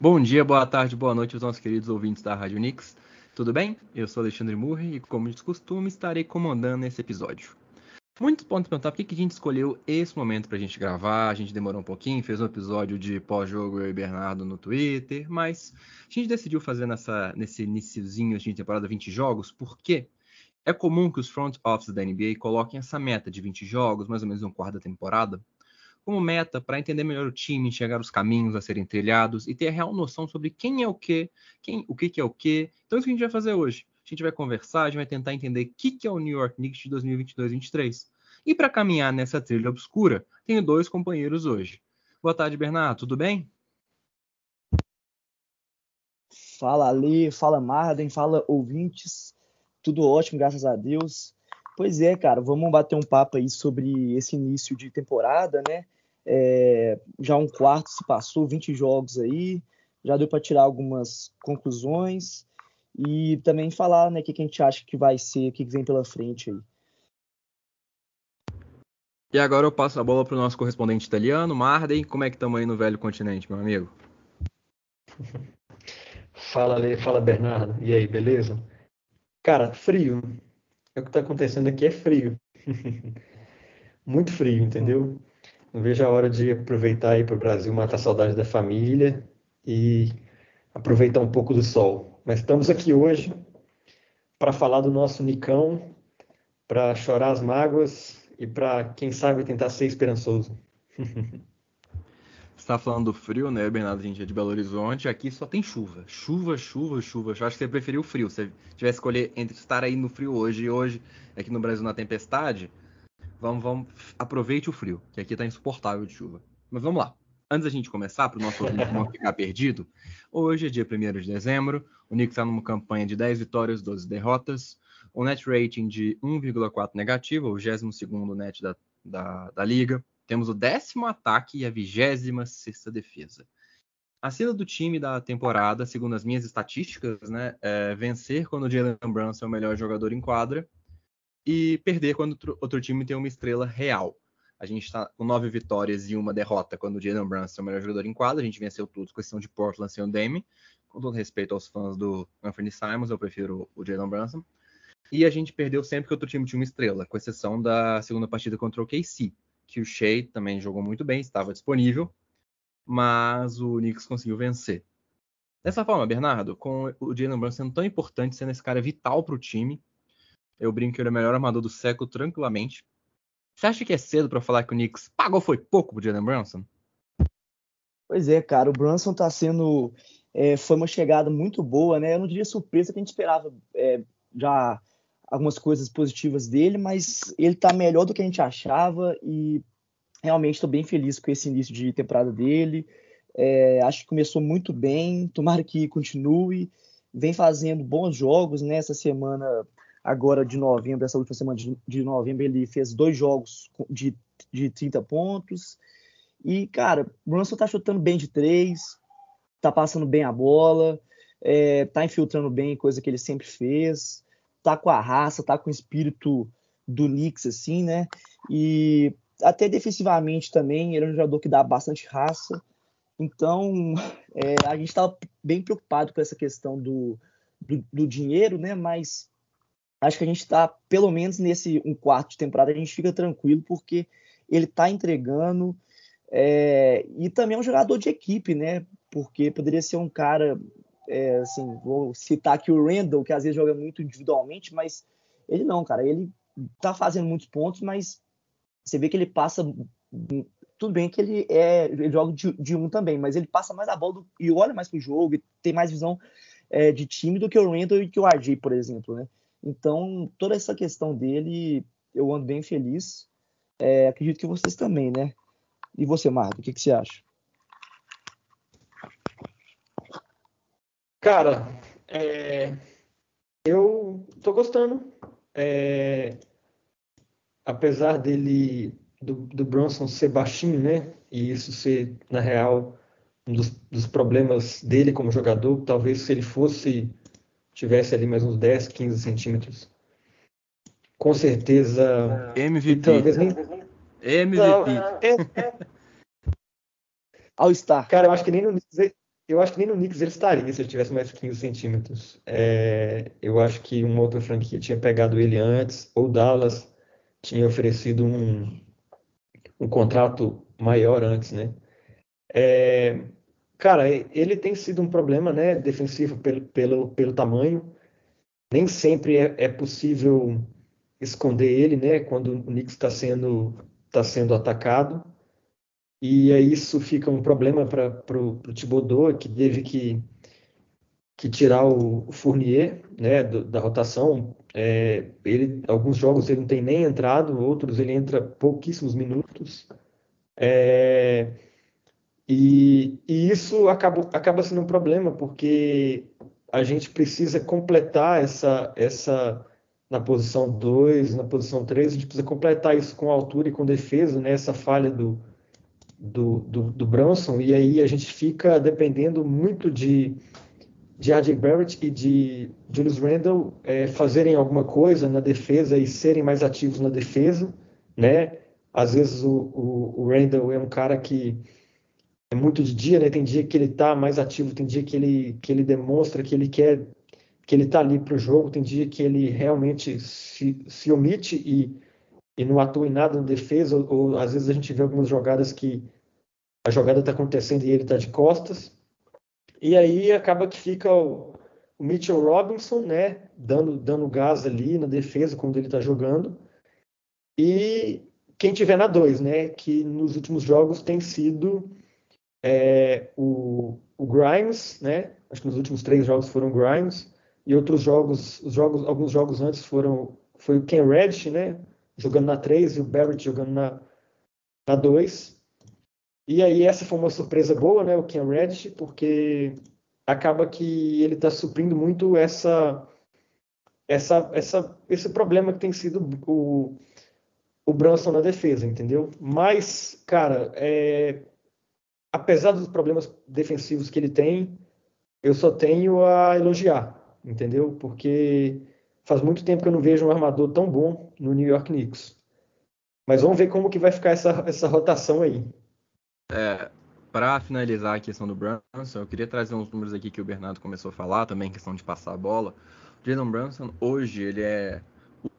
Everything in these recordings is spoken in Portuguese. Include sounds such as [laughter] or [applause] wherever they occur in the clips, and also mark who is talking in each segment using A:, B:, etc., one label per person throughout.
A: Bom dia, boa tarde, boa noite aos nossos queridos ouvintes da Rádio Nix. Tudo bem? Eu sou Alexandre Murray e, como de costume, estarei comandando esse episódio. Muitos podem perguntar por que, a gente escolheu esse momento para a gente gravar. A gente demorou um pouquinho, fez um episódio de pós-jogo eu e Bernardo no Twitter, mas a gente decidiu fazer nessa, nesse iníciozinho de temporada 20 jogos, porque é comum que os front offices da NBA coloquem essa meta de 20 jogos, mais ou menos um quarto da temporada, como meta para entender melhor o time, enxergar os caminhos a serem trilhados e ter a real noção sobre quem é o quê, quem, o que, que é o quê. Então, isso que a gente vai fazer hoje. A gente vai conversar, a gente vai tentar entender o que, que é o New York Knicks de 2022-23. E para caminhar nessa trilha obscura, tenho dois companheiros hoje. Boa tarde, Bernardo, tudo bem?
B: Fala Ali, fala Marden, fala ouvintes. Tudo ótimo, graças a Deus. Pois é, cara, vamos bater um papo aí sobre esse início de temporada, né? É, já um quarto se passou, 20 jogos aí, já deu para tirar algumas conclusões e também falar né, o que, que a gente acha que vai ser, o que, que vem pela frente aí.
A: E agora eu passo a bola para o nosso correspondente italiano, Marden. Como é que estamos aí no velho continente, meu amigo? [laughs]
C: Fala, Lê, fala, Bernardo. E aí, beleza? Cara, frio. É o que está acontecendo aqui é frio. [laughs] Muito frio, entendeu? Não vejo a hora de aproveitar aí para o Brasil, matar a saudade da família e aproveitar um pouco do sol. Mas estamos aqui hoje para falar do nosso Nicão, para chorar as mágoas e para, quem sabe, tentar ser esperançoso.
A: Você está falando do frio, né, Bernardo? A gente é de Belo Horizonte. Aqui só tem chuva. Chuva, chuva, chuva. Eu acho que você preferiu o frio. Se você tivesse escolher entre estar aí no frio hoje e hoje aqui no Brasil na tempestade, Vamos, vamos, aproveite o frio, que aqui tá insuportável de chuva. Mas vamos lá. Antes da gente começar, para o nosso ouvinte não ficar perdido, hoje é dia 1 de dezembro, o Knicks está numa campanha de 10 vitórias, 12 derrotas, o net rating de 1,4 negativo, o 22º net da, da, da, liga, temos o décimo ataque e a 26 defesa. A cena do time da temporada, segundo as minhas estatísticas, né, é vencer quando o Jalen Brunson é o melhor jogador em quadra e perder quando outro time tem uma estrela real. A gente está com nove vitórias e uma derrota quando o Jalen Brunson é o melhor jogador em quadra. A gente venceu tudo, questão de Portland sem o Dame. Com todo respeito aos fãs do Anthony Simons, eu prefiro o Jalen Brunson. E a gente perdeu sempre que outro time tinha uma estrela, com exceção da segunda partida contra o KC, que o Shea também jogou muito bem, estava disponível, mas o Knicks conseguiu vencer. Dessa forma, Bernardo, com o Jalen Brunson tão importante, sendo esse cara vital para o time, eu brinco que ele é o melhor armador do século tranquilamente. Você acha que é cedo para falar que o Knicks pagou foi pouco pro Jalen Brunson?
B: Pois é, cara, o Brunson tá sendo. É, foi uma chegada muito boa, né? Eu não diria surpresa que a gente esperava é, já algumas coisas positivas dele, mas ele tá melhor do que a gente achava e realmente estou bem feliz com esse início de temporada dele. É, acho que começou muito bem, tomara que continue. Vem fazendo bons jogos, né? Essa semana agora de novembro, essa última semana de, novembro, ele fez dois jogos de, de 30 pontos. E, cara, o Brunson tá chutando bem de três, tá passando bem a bola, é, tá infiltrando bem, coisa que ele sempre fez, tá com a raça, tá com o espírito do Knicks, assim, né? E até defensivamente também, ele é um jogador que dá bastante raça. Então, [laughs] é, a gente estava bem preocupado com essa questão do, do, do, dinheiro, né? Mas acho que a gente está, pelo menos nesse um quarto de temporada, a gente fica tranquilo, porque ele está entregando. É, e também é um jogador de equipe, né? Porque poderia ser um cara, é, assim, vou citar aqui o Randall, que às vezes joga muito individualmente, mas ele não, cara. Ele tá fazendo muitos pontos, mas você vê que ele passa. Tudo bem que ele é ele joga de, de um também, mas ele passa mais a bola do, e olha mais pro jogo e tem mais visão é, de time do que o Randall e que o RJ, por exemplo, né? Então, toda essa questão dele, eu ando bem feliz. É, acredito que vocês também, né? E você, Marco, o que, que você acha?
C: Cara, é, eu tô gostando. É, apesar dele, do, do, Bronson ser baixinho, né? E isso ser, na real, um dos, dos problemas dele como jogador. Talvez se ele fosse tivesse ali mais uns 10, 15 centímetros. Com certeza.
A: MVP. Talvez nem... MVP.
B: All Star.
C: Cara, eu acho que nem no Knicks. eu acho que nem no Knicks ele estaria se ele tivesse mais 15 centímetros. É, eu acho que uma outra franquia tinha pegado ele antes, ou Dallas tinha oferecido um, um contrato maior antes, né? É, cara, ele tem sido um problema, né, defensivo pelo, pelo, pelo tamanho. Nem sempre é, é possível esconder ele, né, quando o Knicks está sendo, tá sendo atacado. E aí isso fica um problema para o Thibodeau, que teve que, que tirar o, Fournier né, do, da rotação. É, ele, alguns jogos ele não tem nem entrado, outros ele entra pouquíssimos minutos. É, e, e, isso acaba, acaba sendo um problema, porque a gente precisa completar essa, essa na posição 2, na posição 3, a gente precisa completar isso com altura e com defesa, né, essa falha do, do, do, do Brunson, e aí a gente fica dependendo muito de, de R.J. Barrett e de Julius Randle é, fazerem alguma coisa na defesa e serem mais ativos na defesa, né? Às vezes o, o, o Randle é um cara que é muito de dia, né? Tem dia que ele está mais ativo, tem dia que ele, que ele demonstra que ele quer, que ele está ali para o jogo, tem dia que ele realmente se, se omite e e não atua em nada na defesa, ou, ou, às vezes a gente vê algumas jogadas que a jogada está acontecendo e ele está de costas. E aí acaba que fica o, o, Mitchell Robinson, né, dando, dando gás ali na defesa quando ele está jogando. E quem tiver na 2, né, que nos últimos jogos tem sido é, o, o Grimes, né, acho que nos últimos três jogos foram Grimes, e outros jogos, os jogos alguns jogos antes foram foi o Ken Reddish, né, jogando na 3 e o Barrett jogando na, na 2. E aí essa foi uma surpresa boa, né, o Ken Reddish, porque acaba que ele está suprindo muito essa, essa, essa, esse problema que tem sido o, o Brunson na defesa, entendeu? Mas, cara, é, apesar dos problemas defensivos que ele tem, eu só tenho a elogiar, entendeu? Porque Faz muito tempo que eu não vejo um armador tão bom no New York Knicks. Mas vamos ver como que vai ficar essa, essa rotação aí.
A: É, para finalizar a questão do Brunson, eu queria trazer uns números aqui que o Bernardo começou a falar, também questão de passar a bola. Jalen Brunson, hoje, ele é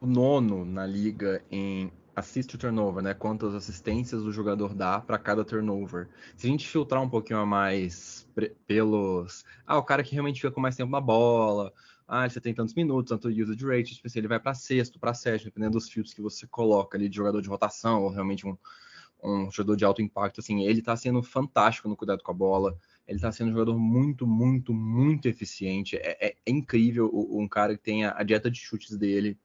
A: o nono na liga em assist to turnover, né? Quantas assistências o jogador dá para cada turnover. Se a gente filtrar um pouquinho a mais pelos. Ah, o cara que realmente fica com mais tempo na bola, ah, você tem tantos minutos, tanto usage rate, tipo assim, ele vai para sexto, para sétimo, dependendo dos filtros que você coloca ali de jogador de rotação ou realmente um, um jogador de alto impacto, assim, ele está sendo fantástico no cuidado com a bola, ele está sendo um jogador muito, muito, muito eficiente, é, é, é incrível um cara que tem a, a dieta de chutes dele,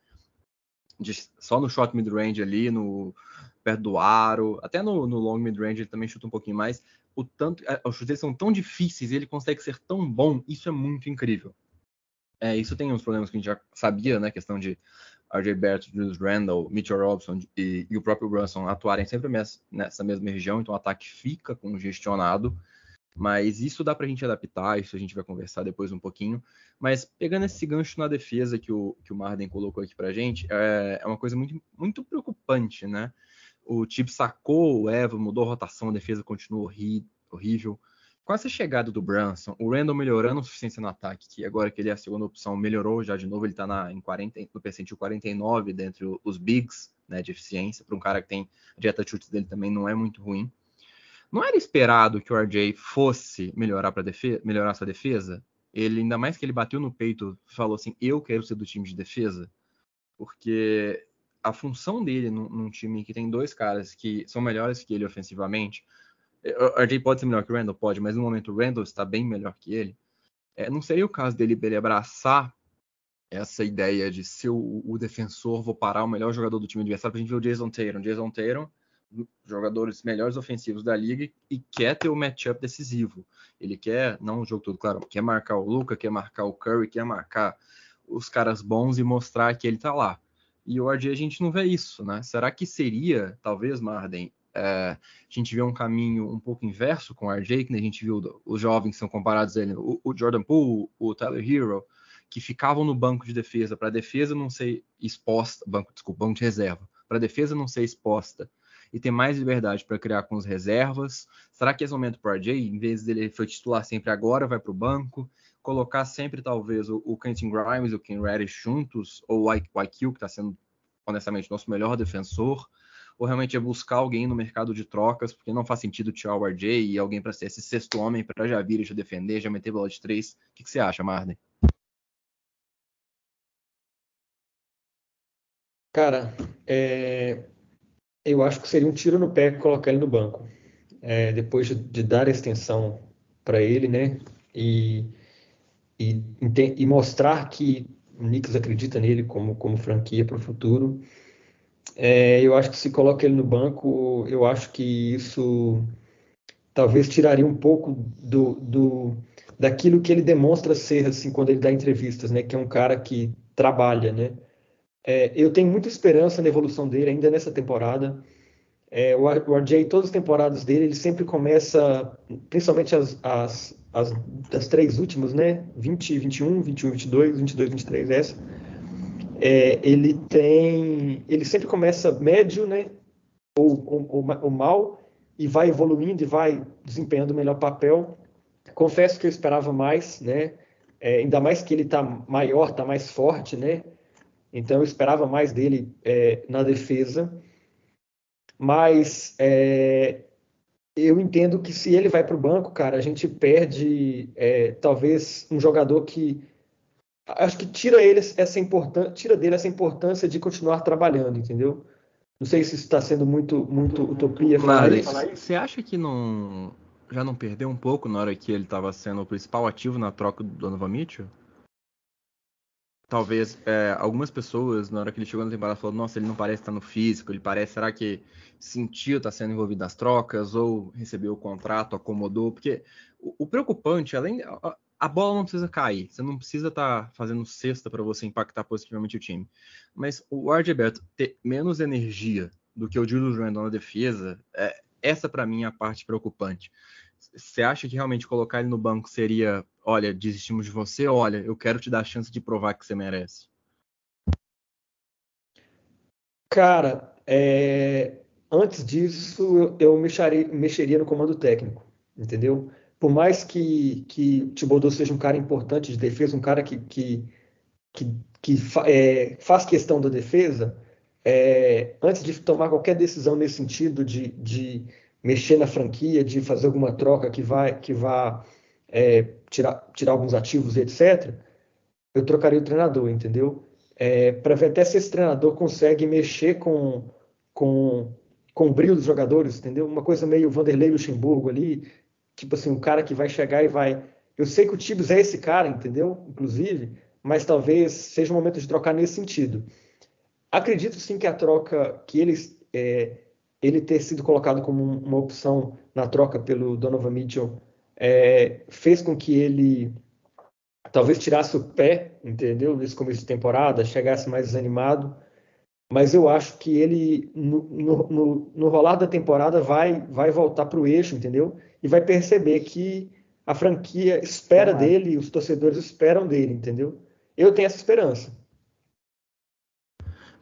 A: de, só no short mid-range ali, no perto do aro, até no, no long mid-range ele também chuta um pouquinho mais, o tanto, os chutes são tão difíceis e ele consegue ser tão bom, isso é muito incrível. É, isso tem uns problemas que a gente já sabia, né? Questão de RJ Barrett, Julius Randle, Mitchell Robinson e, e, o próprio Brunson atuarem sempre nessa mesma região, então o ataque fica congestionado. Mas isso dá para a gente adaptar, isso a gente vai conversar depois um pouquinho. Mas pegando esse gancho na defesa que o, que o Marden colocou aqui para a gente, é, é, uma coisa muito, muito preocupante, né? O Tip sacou o Eva, mudou a rotação, a defesa continua horrível com essa chegada do Brunson, o Randall melhorando a suficiência no ataque, que agora que ele é a segunda opção, melhorou já de novo, ele está em 40, no percentil 49 dentre os bigs né, de eficiência, para um cara que tem a dieta de chutes dele também não é muito ruim. Não era esperado que o RJ fosse melhorar para melhorar sua defesa? Ele, ainda mais que ele bateu no peito, falou assim: Eu quero ser do time de defesa, porque a função dele num, num time que tem dois caras que são melhores que ele ofensivamente, o RJ pode ser melhor que o Randall? Pode, mas no momento o Randall está bem melhor que ele. É, não seria o caso dele, ele abraçar essa ideia de ser o, o, defensor, vou parar o melhor jogador do time adversário, pra gente ver o Jason Tatum. Jason jogadores melhores ofensivos da liga e quer ter o matchup decisivo. Ele quer, não o jogo todo, claro, quer marcar o Luca, quer marcar o Curry, quer marcar os caras bons e mostrar que ele tá lá. E o RJ a gente não vê isso, né? Será que seria, talvez, Marden, é, a gente vê um caminho um pouco inverso com o RJ, que né, a gente viu os jovens são comparados a ele, o, o Jordan Poole, o Tyler Hero, que ficavam no banco de defesa para a defesa não ser exposta, banco, desculpa, banco de reserva, para a defesa não ser exposta e ter mais liberdade para criar com os reservas? Será que esse momento para o RJ, em vez dele foi titular sempre agora, vai para o banco? Colocar sempre, talvez, o, o Quentin Grimes e o Ken Reddish juntos, ou o IQ, que está sendo, honestamente, nosso melhor defensor? Ou realmente é buscar alguém no mercado de trocas, porque não faz sentido tirar o RJ e alguém para ser esse sexto homem para já vir já defender, já meter bola de três? O que, que você acha, Marden?
C: Cara, é, eu acho que seria um tiro no pé colocar ele no banco. É, depois de, de, dar a extensão para ele, né? E, e, e, mostrar que o Knicks acredita nele como, como franquia para o futuro. É, eu acho que se coloca ele no banco, eu acho que isso talvez tiraria um pouco do, do daquilo que ele demonstra ser assim quando ele dá entrevistas, né? Que é um cara que trabalha, né? É, eu tenho muita esperança na evolução dele ainda nessa temporada. É, o, RJ, todas as temporadas dele, ele sempre começa, principalmente as, as, as, as três últimas, né? 20, 21, 21, 22, 22, 23, essa. É, ele tem. Ele sempre começa médio, né? Ou, ou, ou, ou mal, e vai evoluindo e vai desempenhando o melhor papel. Confesso que eu esperava mais, né? É, ainda mais que ele está maior, está mais forte, né? Então eu esperava mais dele é, na defesa. Mas é, eu entendo que se ele vai para o banco, cara, a gente perde é, talvez um jogador que acho que tira ele essa importância, tira dele essa importância de continuar trabalhando, entendeu? Não sei se isso está sendo muito, muito utopia
A: falar, isso. Você acha que não já não perdeu um pouco na hora que ele estava sendo o principal ativo na troca do Donovan Mitchell? Talvez é, algumas pessoas, na hora que ele chegou na temporada, falaram: Nossa, ele não parece estar no físico, ele parece, será que sentiu estar sendo envolvido nas trocas ou recebeu o contrato, acomodou? Porque o, o preocupante, além. A, bola não precisa cair, você não precisa estar fazendo cesta para você impactar positivamente o time. Mas o RJ Beto ter menos energia do que o Julius Randle na defesa, é, essa para mim é a parte preocupante. Você acha que realmente colocar ele no banco seria, olha, desistimos de você, olha, eu quero te dar a chance de provar que você merece?
C: Cara, é... antes disso eu mexeria, mexeria no comando técnico, entendeu? Por mais que, que Thibodeau seja um cara importante de defesa, um cara que, que, que, que é, faz questão da defesa, é, antes de tomar qualquer decisão nesse sentido de, de mexer na franquia, de fazer alguma troca que vai que vá é, tirar, tirar alguns ativos, etc., eu trocaria o treinador, entendeu? É, para ver até se esse treinador consegue mexer com, com, com o brilho dos jogadores, entendeu? Uma coisa meio Vanderlei Luxemburgo ali, tipo assim, um cara que vai chegar e vai. Eu sei que o Tibus é esse cara, entendeu? Inclusive, mas talvez seja o momento de trocar nesse sentido. Acredito sim que a troca que eles é, ele ter sido colocado como uma opção na troca pelo Donovan Mitchell é, fez com que ele talvez tirasse o pé, entendeu? Nesse começo de temporada, chegasse mais desanimado. Mas eu acho que ele, no, no, no, no rolar da temporada, vai, vai voltar para o eixo, entendeu? E vai perceber que a franquia espera dele, os torcedores esperam dele, entendeu? Eu tenho essa esperança.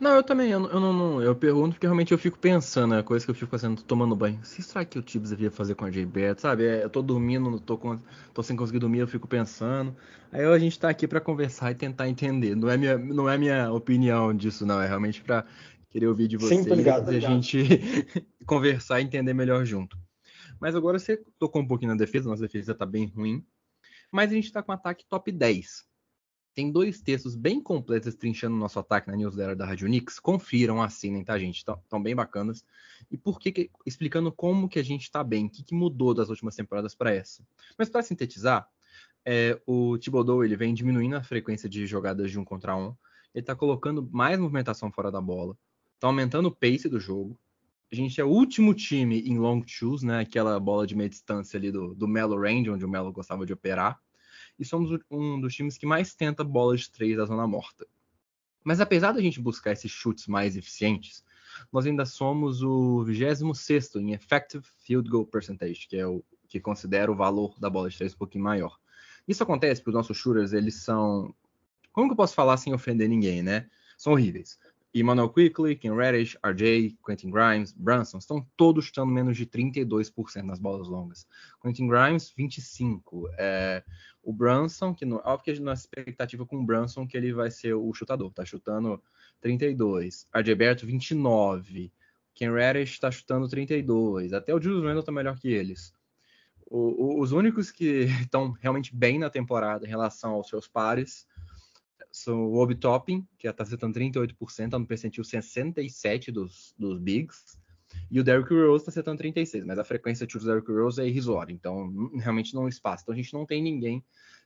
A: Não, eu também, eu, eu não, não, eu pergunto porque realmente eu fico pensando, é a coisa que eu fico fazendo, tomando banho. Se será que o Tibbs devia fazer com a J-Bet, sabe? É, eu tô dormindo, tô, com, tô sem conseguir dormir, eu fico pensando. Aí a gente tá aqui para conversar e tentar entender. Não é minha, não é minha opinião disso, não, é realmente para querer ouvir de vocês
C: Sim, ligado,
A: e a gente [laughs] conversar e entender melhor junto. Mas agora você tocou um pouquinho na defesa, nossa defesa tá bem ruim. Mas a gente tá com um ataque top 10 tem dois textos bem completos trinchando o nosso ataque na newsletter da Rádio Unix. Confiram, assinem, tá, gente? Estão bem bacanas. E por que, explicando como que a gente está bem, o que, que, mudou das últimas temporadas para essa. Mas para sintetizar, é, o Thibodeau ele vem diminuindo a frequência de jogadas de um contra um. Ele está colocando mais movimentação fora da bola. Está aumentando o pace do jogo. A gente é o último time em long twos, né? Aquela bola de meia distância ali do, do Melo Range, onde o Melo gostava de operar e somos um dos times que mais tenta bola de três da zona morta. Mas apesar da gente buscar esses chutes mais eficientes, nós ainda somos o 26 em Effective Field Goal Percentage, que é o que considera o valor da bola de três um pouquinho maior. Isso acontece porque os nossos shooters, eles são. Como que eu posso falar sem ofender ninguém, né? São horríveis. Emmanuel Quickly, Ken Reddish, RJ, Quentin Grimes, Brunson, estão todos chutando menos de 32% nas bolas longas. Quentin Grimes, 25%. É, o Brunson, que no, óbvio que a nossa expectativa com o Brunson que ele vai ser o chutador, tá chutando 32%. RJ Berto, 29%. Ken Reddish está chutando 32%. Até o Julius Randle está melhor que eles. O, o, os únicos que [laughs] estão realmente bem na temporada em relação aos seus pares são o Obi Topping, que está acertando 38%, tá no percentil 67 dos, dos bigs, e o Derrick Rose está acertando 36, mas a frequência de do Derrick Rose é irrisória, então realmente não espaça. Então a gente não tem ninguém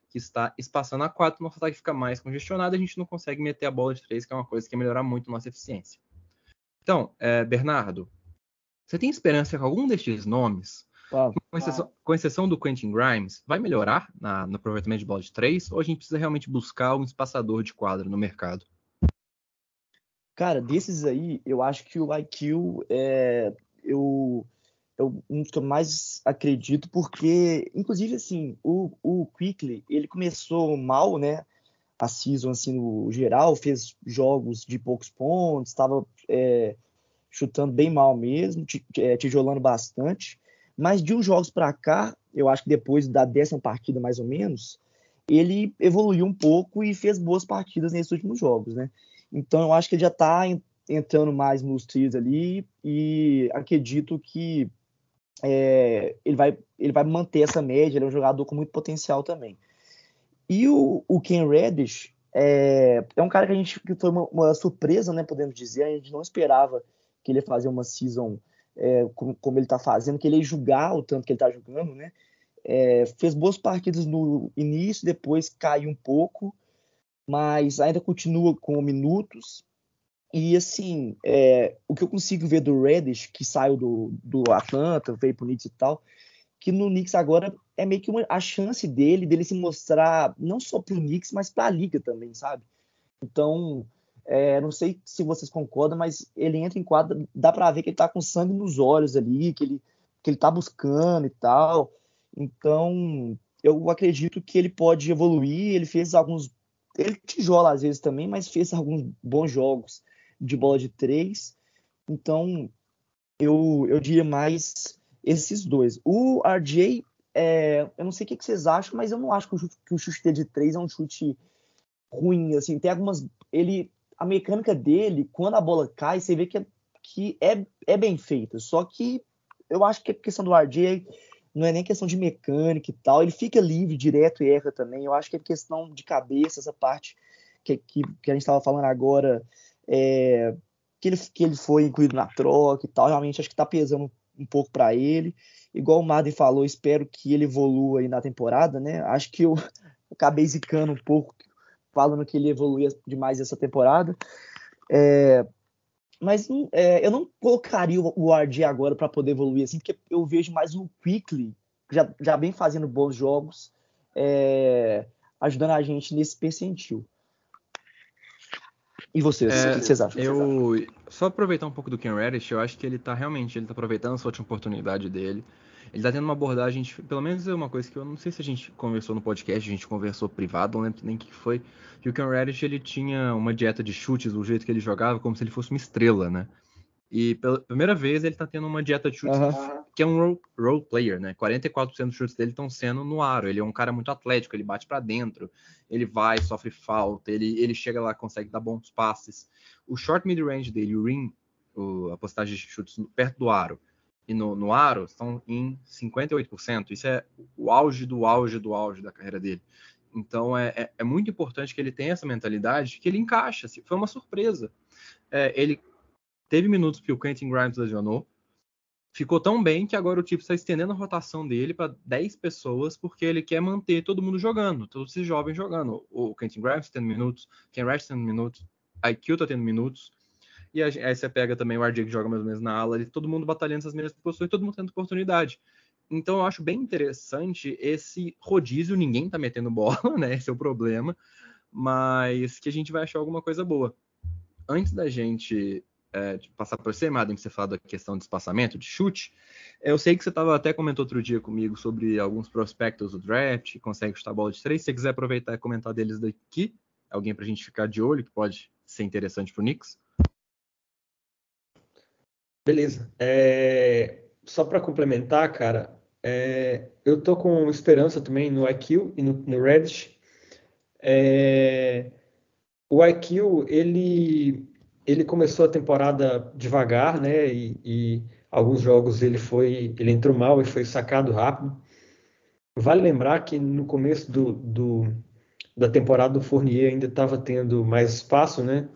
A: que está espaçando a 4, nosso ataque fica mais congestionado, a gente não consegue meter a bola de 3, que é uma coisa que ia melhorar muito nossa eficiência. Então, é, Bernardo, você tem esperança que algum destes nomes com, exceção, com, exceção, do Quentin Grimes, vai melhorar na, no aproveitamento de bola de três ou a gente precisa realmente buscar um espaçador de quadra no mercado?
B: Cara, desses aí, eu acho que o IQ é eu, eu um dos que eu mais acredito, porque, inclusive, assim, o, o Quickly, ele começou mal, né? A season, assim, no geral, fez jogos de poucos pontos, estava é, chutando bem mal mesmo, é, tijolando bastante. Mas de uns jogos para cá, eu acho que depois da décima partida mais ou menos, ele evoluiu um pouco e fez boas partidas nesses últimos jogos, né? Então eu acho que ele já está entrando mais nos trios ali e acredito que é, ele, vai, ele vai manter essa média, ele é um jogador com muito potencial também. E o, o Ken Reddish é, é um cara que a gente que foi uma, uma, surpresa, né, podemos dizer, a gente não esperava que ele ia fazer uma season é, como, como, ele está fazendo, que ele ia julgar o tanto que ele está jogando, né? É, fez boas partidas no início, depois caiu um pouco, mas ainda continua com minutos. E assim, é, o que eu consigo ver do Reddish, que saiu do, do Atlanta, veio pro Knicks e tal, que no Knicks agora é meio que uma, a chance dele, dele se mostrar não só pro Knicks, mas pra liga também, sabe? Então, é, não sei se vocês concordam, mas ele entra em quadra, dá para ver que ele tá com sangue nos olhos ali, que ele, que ele tá buscando e tal. Então, eu acredito que ele pode evoluir. Ele fez alguns. Ele tijola às vezes também, mas fez alguns bons jogos de bola de três. Então, eu, eu diria mais esses dois. O RJ, é, eu não sei o que, vocês acham, mas eu não acho que o chute, que o chute de três é um chute ruim. Assim, tem algumas. Ele a mecânica dele, quando a bola cai, você vê que é, que é, é bem feita. Só que eu acho que a questão do RJ não é nem questão de mecânica e tal. Ele fica livre, direto e erra também. Eu acho que é questão de cabeça, essa parte que, que, que a gente estava falando agora, é, que, ele, que ele foi incluído na troca e tal. Realmente acho que está pesando um pouco para ele. Igual o Madden falou, espero que ele evolua aí na temporada, né? Acho que eu [laughs] acabei zicando um pouco falando que ele evoluía demais essa temporada. É, mas é, eu não colocaria o RG agora para poder evoluir assim, porque eu vejo mais o Quickly já, já bem fazendo bons jogos, é, ajudando a gente nesse percentil. E vocês, é, o que vocês acham?
A: Eu só aproveitar um pouco do Ken Reddish, eu acho que ele tá realmente, ele tá aproveitando essa última oportunidade dele. Ele tá tendo uma abordagem, pelo menos é uma coisa que eu não sei se a gente conversou no podcast, a gente conversou privado, não lembro nem o que foi, que o Ken Reddish ele tinha uma dieta de chutes, do jeito que ele jogava, como se ele fosse uma estrela, né? E pela primeira vez ele tá tendo uma dieta de chutes uhum. que é um role, role player, né? 44% dos chutes dele estão sendo no aro. Ele é um cara muito atlético, ele bate para dentro, ele vai, sofre falta, ele, ele chega lá, consegue dar bons passes. O short mid-range dele, o ring, o, a postagem de chutes perto do aro, e no, no aro estão em 58%. Isso é o auge do auge do auge da carreira dele. Então é, é, é muito importante que ele tenha essa mentalidade que ele encaixa. Foi uma surpresa. É, ele teve minutos que o Quentin Grimes lesionou. Ficou tão bem que agora o tipo está estendendo a rotação dele para 10 pessoas, porque ele quer manter todo mundo jogando, todos esses jovens jogando. O Quentin Grimes tendo minutos, Ken Rash tendo minutos, IQ está tendo minutos. E aí você pega também o RJ que joga mais ou menos na ala, e todo mundo batalhando essas mesmas posições, todo mundo tendo oportunidade. Então eu acho bem interessante esse rodízio, ninguém tá metendo [laughs] bola, né? Esse é o problema, mas que a gente vai achar alguma coisa boa. Antes da gente é, passar por você, Madem, que você fala da questão de espaçamento, de chute, eu sei que você tava, até comentou outro dia comigo sobre alguns prospectos do draft, que conseguem chutar bola de três. Se você quiser aproveitar e comentar deles daqui, alguém pra gente ficar de olho, que pode ser interessante pro Knicks.
C: Beleza. É, só para complementar, cara, é, eu tô com esperança também no IQ e no, no Reddit. É, o IQ, ele, ele começou a temporada devagar, né? E, e, alguns jogos ele foi, ele entrou mal e foi sacado rápido. Vale lembrar que no começo do, do da temporada o Fournier ainda estava tendo mais espaço, né?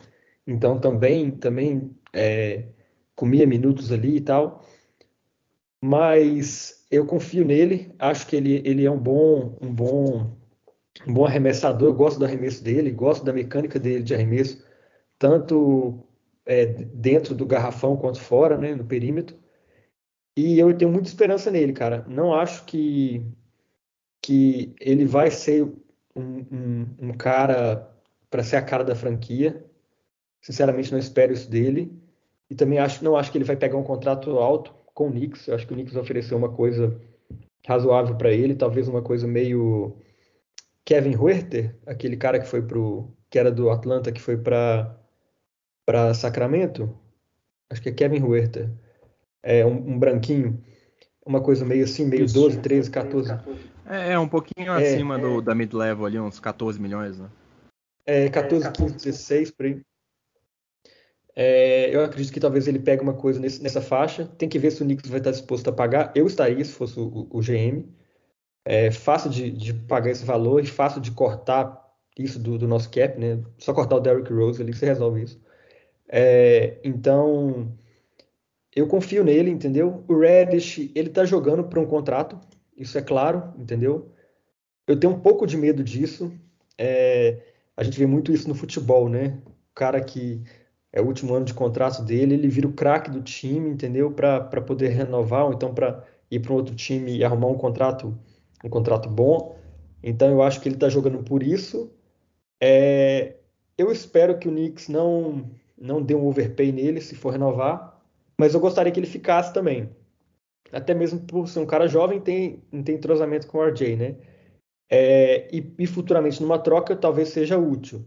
C: Então também, também é, comia minutos ali e tal. Mas eu confio nele, acho que ele, ele é um bom, um bom, um bom arremessador. Eu gosto do arremesso dele, gosto da mecânica dele de arremesso, tanto é, dentro do garrafão quanto fora, né, no perímetro. E eu tenho muita esperança nele, cara. Não acho que, que ele vai ser um, um, um cara para ser a cara da franquia. Sinceramente, não espero isso dele. E também acho, não acho que ele vai pegar um contrato alto com o Knicks. Eu acho que o Knicks ofereceu uma coisa razoável para ele, talvez uma coisa meio Kevin Huerter, aquele cara que foi pro que era do Atlanta que foi para para Sacramento. Acho que é Kevin Huerter. É um, um branquinho, uma coisa meio assim, meio Isso. 12, 13, 14.
A: É, um pouquinho é, acima é, do, da mid-level ali, uns 14 milhões, né?
C: É, 14, 15, 16, por aí. É, eu acredito que talvez ele pegue uma coisa nesse, nessa faixa. Tem que ver se o Knicks vai estar disposto a pagar. Eu estaria se fosse o, o GM. É fácil de, de, pagar esse valor e fácil de cortar isso do, do, nosso cap, né? Só cortar o Derrick Rose ali que você resolve isso. É, então, eu confio nele, entendeu? O Reddish, ele tá jogando para um contrato, isso é claro, entendeu? Eu tenho um pouco de medo disso. É, a gente vê muito isso no futebol, né? O cara que é o último ano de contrato dele, ele vira o craque do time, entendeu? Para poder renovar, ou então para ir para um outro time e arrumar um contrato, um contrato bom. Então eu acho que ele está jogando por isso. É, eu espero que o Knicks não não dê um overpay nele se for renovar, mas eu gostaria que ele ficasse também. Até mesmo por ser um cara jovem, tem, tem entrosamento com o RJ, né? É, e, e futuramente numa troca talvez seja útil.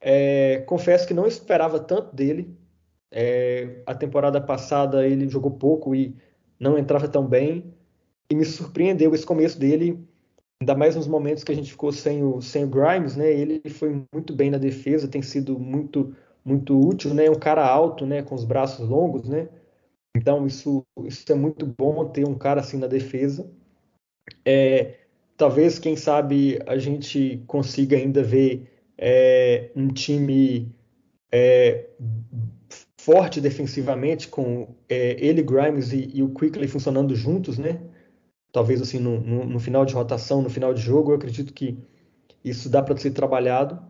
C: É, confesso que não esperava tanto dele. É, a temporada passada ele jogou pouco e não entrava tão bem. E me surpreendeu esse começo dele, ainda mais nos momentos que a gente ficou sem o, sem o Grimes, né? Ele foi muito bem na defesa, tem sido muito muito útil, né? Um cara alto, né? Com os braços longos, né? Então isso, isso é muito bom ter um cara assim na defesa. É, talvez, quem sabe, a gente consiga ainda ver é, um time é, forte defensivamente, com é, ele, Grimes e, e, o Quickly funcionando juntos, né? Talvez assim no, no, no, final de rotação, no final de jogo, eu acredito que isso dá para ser trabalhado.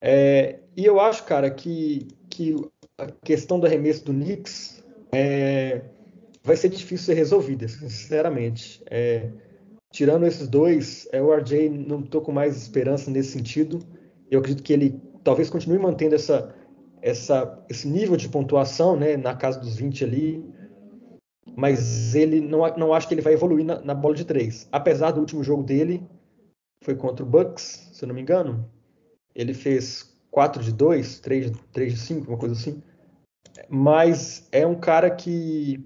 C: É, e eu acho, cara, que, que a questão do arremesso do Knicks é, vai ser difícil ser resolvida, sinceramente. É, tirando esses dois, é, o RJ não estou com mais esperança nesse sentido. Eu acredito que ele talvez continue mantendo essa, essa, esse nível de pontuação, né, na casa dos 20 ali, mas ele não, não acho que ele vai evoluir na, na bola de três. Apesar do último jogo dele, foi contra o Bucks, se eu não me engano, ele fez 4 de 2, 3, 3 de 5, uma coisa assim. Mas é um cara que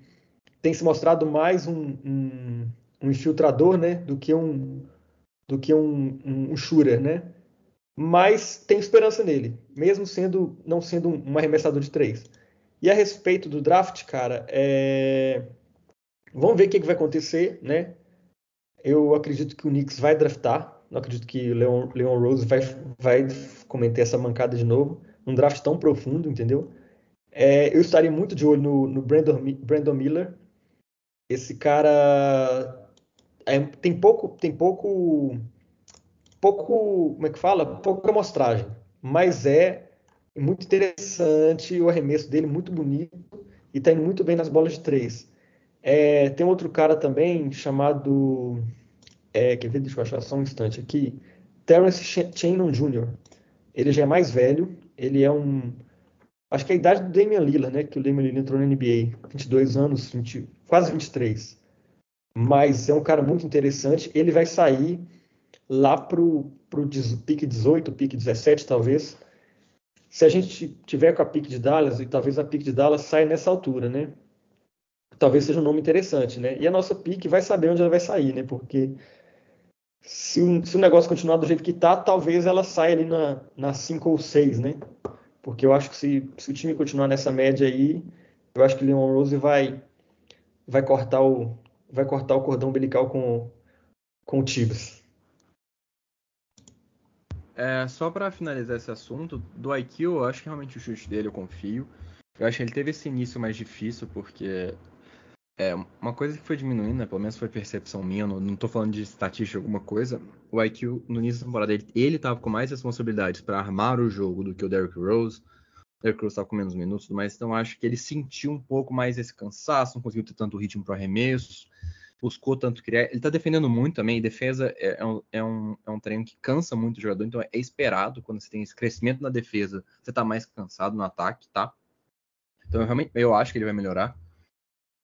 C: tem se mostrado mais um, um, um infiltrador, né, do que um do um, um, um shooter, né? Mas tem esperança nele, mesmo sendo não sendo um arremessador de três. E a respeito do draft, cara, é... vamos ver o que, vai acontecer, né? Eu acredito que o Knicks vai draftar, não acredito que o Leon, Leon Rose vai, vai cometer essa mancada de novo, um draft tão profundo, entendeu? É, eu estaria muito de olho no, no Brandon, Brandon Miller. Esse cara é, tem pouco, tem pouco pouco, como é que fala? Pouca amostragem, mas é muito interessante o arremesso dele, muito bonito e está indo muito bem nas bolas de três. É, tem outro cara também chamado, é, quer ver, deixa eu achar só um instante aqui, Terence Shannon Jr. Ele já é mais velho, ele é um, acho que é a idade do Damian Lillard, né, que o Damian Lillard entrou na NBA, 22 anos, 20, quase 23. Mas é um cara muito interessante, ele vai sair lá para o pique 18, pique 17, talvez. Se a gente tiver com a pique de Dallas, e talvez a pique de Dallas saia nessa altura, né? talvez seja um nome interessante, né? E a nossa pique vai saber onde ela vai sair, né? Porque se o, se o negócio continuar do jeito que tá, talvez ela saia ali na 5 ou 6, né? Porque eu acho que se, se, o time continuar nessa média aí, eu acho que o Leon Rose vai, vai, cortar, o, vai cortar o cordão umbilical com, com o Tibbs.
A: É, só para finalizar esse assunto, do IQ, eu acho que realmente o chute dele eu confio. Eu acho que ele teve esse início mais difícil, porque é, uma coisa que foi diminuindo, né, pelo menos foi percepção minha, não, não tô falando de estatística alguma coisa, o IQ no início da temporada, ele, ele tava com mais responsabilidades para armar o jogo do que o Derrick Rose, o Derrick Rose tava com menos minutos, mas então acho que ele sentiu um pouco mais esse cansaço, não conseguiu ter tanto ritmo para arremessos, buscou tanto criar, ele tá defendendo muito também, defesa é, é, um, é, um, é um treino que cansa muito o jogador, então é esperado, quando você tem esse crescimento na defesa, você tá mais cansado no ataque, tá? Então eu, realmente, eu acho que ele vai melhorar,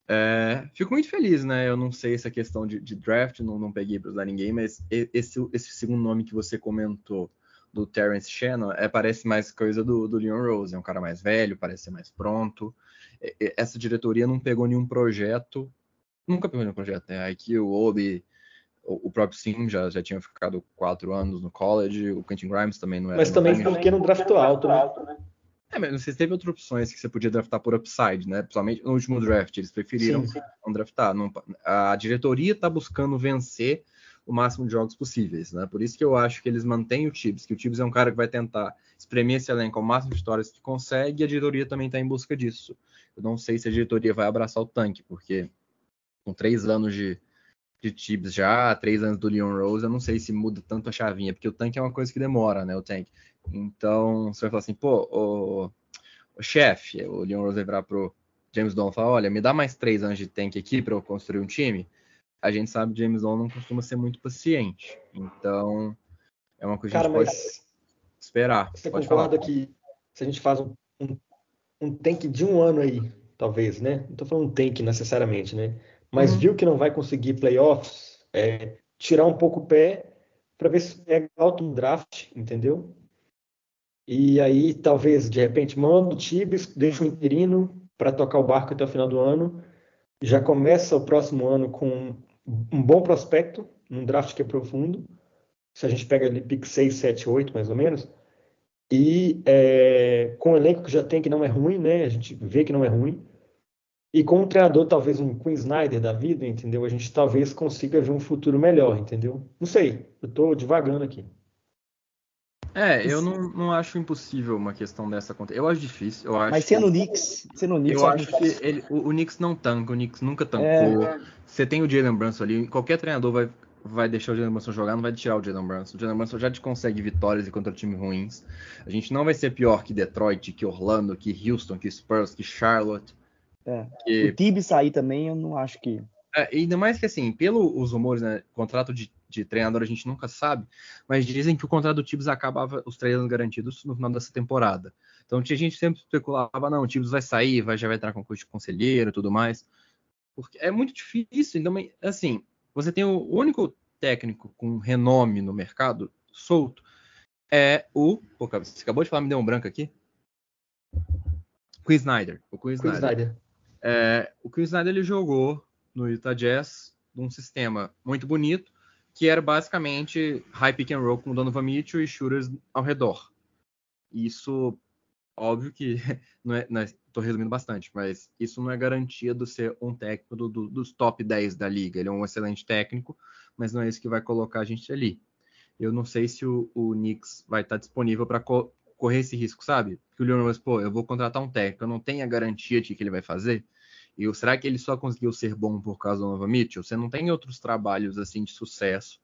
A: é, fico muito feliz, né? Eu não sei essa questão de, de draft, não, não peguei para usar ninguém, mas esse, esse segundo nome que você comentou, do Terence Shannon, é, parece mais coisa do, do Leon Rose. É um cara mais velho, parece ser mais pronto. essa diretoria não pegou nenhum projeto, nunca pegou nenhum projeto, né? Aqui o Obi, o, o próprio Sim já, já tinha ficado quatro anos no college, o Quentin Grimes também não era.
C: Mas também porque não draftou alto, né? né?
A: É, mas você teve outras opções que você podia draftar por upside, né? Principalmente no último draft, eles preferiram sim, sim. não draftar. Não, a diretoria está buscando vencer o máximo de jogos possíveis, né? Por isso que eu acho que eles mantêm o Tibbs, que o Tibbs é um cara que vai tentar espremer esse elenco ao máximo de vitórias que consegue, e a diretoria também está em busca disso. Eu não sei se a diretoria vai abraçar o tanque, porque com três anos de, de Tibbs já, três anos do Leon Rose, eu não sei se muda tanto a chavinha, porque o tanque é uma coisa que demora, né? O tanque. Então, você vai falar assim, pô, o, o chefe, o Leon Rose vai virar pro James Dolan e falar, olha, me dá mais três anos de tank aqui para eu construir um time. A gente sabe que James Dolan não costuma ser muito paciente. Então, é uma coisa que a gente pode esperar.
C: Você pode concorda falar. que se a gente faz um, um, um tank de um ano aí, talvez, né? Não estou falando um tank necessariamente, né? Mas uhum. viu que não vai conseguir playoffs, é, tirar um pouco o pé para ver se pega alto draft, entendeu? E aí, talvez, de repente, manda o Tibes, deixa o interino para tocar o barco até o final do ano. Já começa o próximo ano com um bom prospecto, um draft que é profundo. Se a gente pega ali pick 6, 7, 8, mais ou menos. E é, com o elenco que já tem, que não é ruim, né? A gente vê que não é ruim. E com um treinador, talvez um Queen Snyder da vida, entendeu? A gente talvez consiga ver um futuro melhor, entendeu? Não sei, eu estou devagando aqui.
A: É, eu não, não acho impossível uma questão dessa acontecer. Eu acho difícil. Eu acho
B: Mas sendo o Knicks, sendo o Knicks,
A: eu acho que ele, o, o Knicks não tanca, o Knicks nunca tancou. É... Você tem o Jalen Brunson ali, qualquer treinador vai, vai deixar o Jalen Brunson jogar, não vai tirar o Jalen Brunson. O Jalen Brunson já te consegue vitórias contra times ruins. A gente não vai ser pior que Detroit, que Orlando, que Houston, que Spurs, que Charlotte.
B: É. Que... O Tibbs sair também, eu não acho que.
A: É, ainda mais que assim, pelos rumores, né? Contrato de de treinador a gente nunca sabe, mas dizem que o contrato do Tibbs acabava os três anos garantidos no final dessa temporada. Então a gente sempre especulava, não, o Tibbs vai sair, vai, já vai entrar com curso de conselheiro e tudo mais. Porque é muito difícil, então, assim, você tem o único técnico com renome no mercado solto é o. Pô, você acabou de falar, me deu um branco aqui? Queen Snyder. O Queen Snyder. Snyder. É, o Queen Snyder ele jogou no Utah Jazz num sistema muito bonito, que era basicamente high pick and roll com Donovan Mitchell e shooters ao redor. Isso, óbvio que, [laughs] não é, não é, tô resumindo bastante, mas isso não é garantia de ser um técnico do, do, dos top 10 da liga. Ele é um excelente técnico, mas não é isso que vai colocar a gente ali. Eu não sei se o, o Knicks vai estar disponível para correr esse risco, sabe? Que o Leon pô, eu vou contratar um técnico, eu não tenho a garantia de que ele vai fazer. E será que ele só conseguiu ser bom por causa do Nova Mitchell? Você não tem outros trabalhos assim de sucesso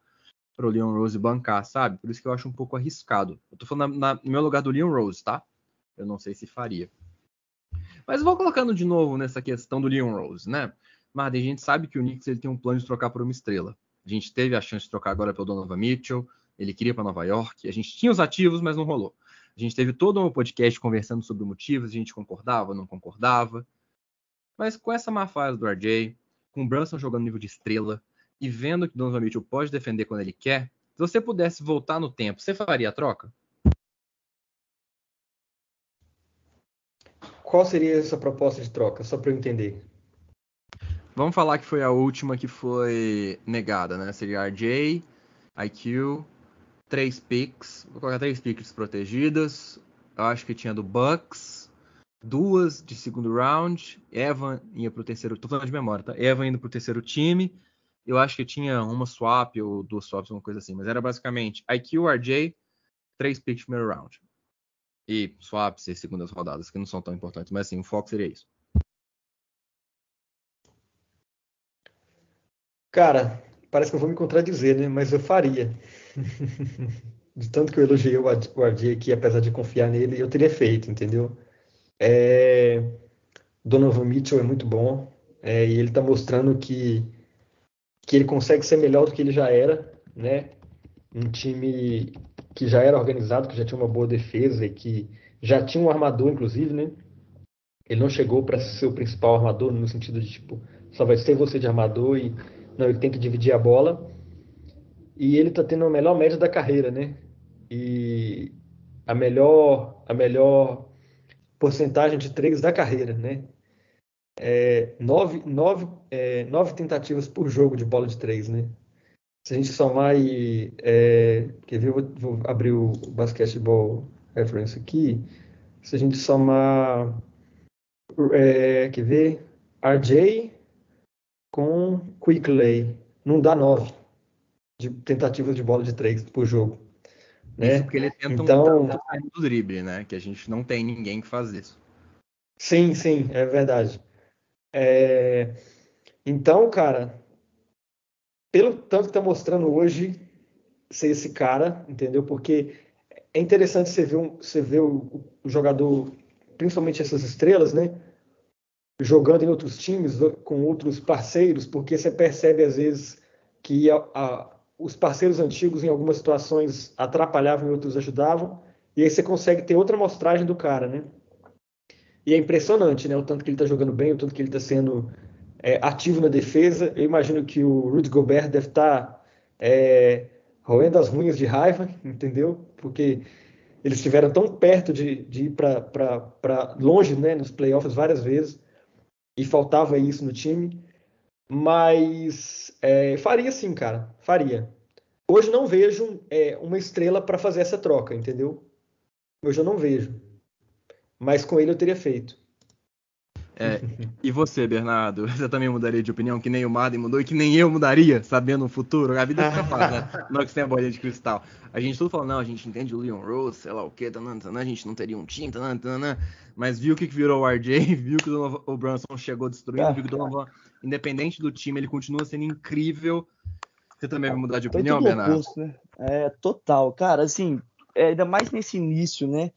A: para o Leon Rose bancar, sabe? Por isso que eu acho um pouco arriscado. Eu tô falando na, na, no meu lugar do Leon Rose, tá? Eu não sei se faria. Mas vou colocando de novo nessa questão do Leon Rose, né? Marden, a gente sabe que o Knicks ele tem um plano de trocar por uma estrela. A gente teve a chance de trocar agora pelo Donovan Mitchell, ele queria para Nova York, a gente tinha os ativos, mas não rolou. A gente teve todo um podcast conversando sobre motivos, a gente concordava, não concordava. Mas com essa má fase do RJ, com o Brunson jogando nível de estrela e vendo que Donovan Mitchell pode defender quando ele quer, se você pudesse voltar no tempo, você faria a troca?
C: Qual seria essa proposta de troca, só para eu entender?
A: vamos falar que foi a última que foi negada, né? Seria RJ, IQ, três picks, vou colocar três picks protegidas. Eu acho que tinha do Bucks, duas de segundo round. Evan ia pro terceiro, tô falando de memória, tá? Evan indo pro terceiro time. Eu acho que tinha uma swap ou duas swaps, uma coisa assim, mas era basicamente IQ, RJ, três picks primeiro round. E swaps e segundas rodadas, que não são tão importantes, mas assim, o foco seria isso.
C: Cara, parece que eu vou me contradizer, né? Mas eu faria. [laughs] de tanto que eu elogiei o RJ aqui, apesar de confiar nele, eu teria feito, entendeu? É... Donovan Mitchell é muito bom, é, e ele está mostrando que, que ele consegue ser melhor do que ele já era, né? Um time que já era organizado, que já tinha uma boa defesa e que já tinha um armador, inclusive, né? Ele não chegou para ser o principal armador, no sentido de, tipo, só vai ser você de armador e não, ele tem que dividir a bola. E ele está tendo a melhor média da carreira, né? E a melhor, a melhor porcentagem de três da carreira, né? É, nove, nove, é, nove tentativas por jogo de bola de três, né? Se a gente somar e. É, quer ver? Vou, vou, abrir o Basketball Reference aqui. Se a gente somar. É, quer ver? RJ com Quickley. Não dá 9 de tentativas de bola de 3 por jogo. Né?
A: Isso porque ele tenta então, um do drible, né? Que a gente não tem ninguém que faz isso.
C: Sim, sim, é verdade. É... Então, cara, pelo tanto que está mostrando hoje ser esse cara, entendeu? Porque é interessante você ver, um, você ver o, o, jogador, principalmente essas estrelas, né? Jogando em outros times, com outros parceiros, porque você percebe às vezes que a, a, os parceiros antigos, em algumas situações, atrapalhavam e outros ajudavam, e aí você consegue ter outra mostragem do cara, né? E é impressionante, né? O tanto que ele está jogando bem, o tanto que ele está sendo é, ativo na defesa. Eu imagino que o Rudy Gobert deve estar tá, é, roendo as unhas de raiva, [laughs] entendeu? Porque eles estiveram tão perto de, de ir para longe né, nos playoffs várias vezes e faltava isso no time. Mas é, faria sim, cara, faria. Hoje não vejo é, uma estrela para fazer essa troca, entendeu? Hoje eu não vejo. Mas com ele eu teria feito.
A: É, e você, Bernardo? [laughs] Você também mudaria de opinião que nem o Madden mudou e que nem eu mudaria, sabendo o futuro? A vida fica fácil, né? [laughs] Não é que tem a bolinha de cristal. A gente tudo fala, não, a gente entende o Leon Rose, sei lá o quê, a gente não teria um time, tanana, mas viu o que virou o RJ, [laughs] viu que o Brunson chegou destruindo, é. viu que o Donovan, independente do time, ele continua sendo incrível. Você também vai mudar de opinião, Bernardo? Oposto,
B: né? É, total. Cara, assim, é, ainda mais nesse início, né?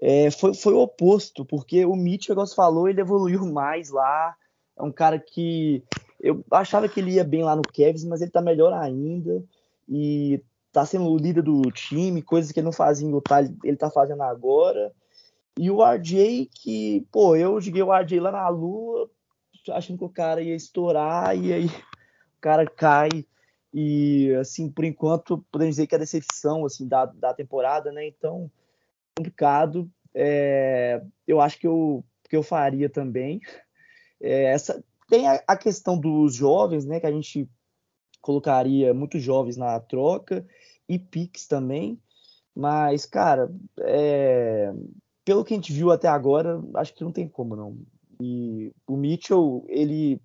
B: é, foi, foi o oposto, porque o Mitchell, igual você falou, ele evoluiu mais lá. É um cara que eu achava que ele ia bem lá no Cavs, mas ele tá melhor ainda e tá sendo o líder do time, coisas que ele não fazia em Utah, ele tá fazendo agora. E o RJ, que, pô, eu joguei o RJ lá na lua, achando que o cara ia estourar, e aí o cara cai. E, assim, por enquanto, podemos dizer que é a decepção, assim, da, da temporada, né? Então, complicado. É, eu acho que eu, que eu faria também. É, essa, tem a, a, questão dos jovens, né? Que a gente colocaria muitos jovens na troca e Pix também. Mas, cara, é, pelo que a gente viu até agora, acho que não tem como não. E o Mitchell, ele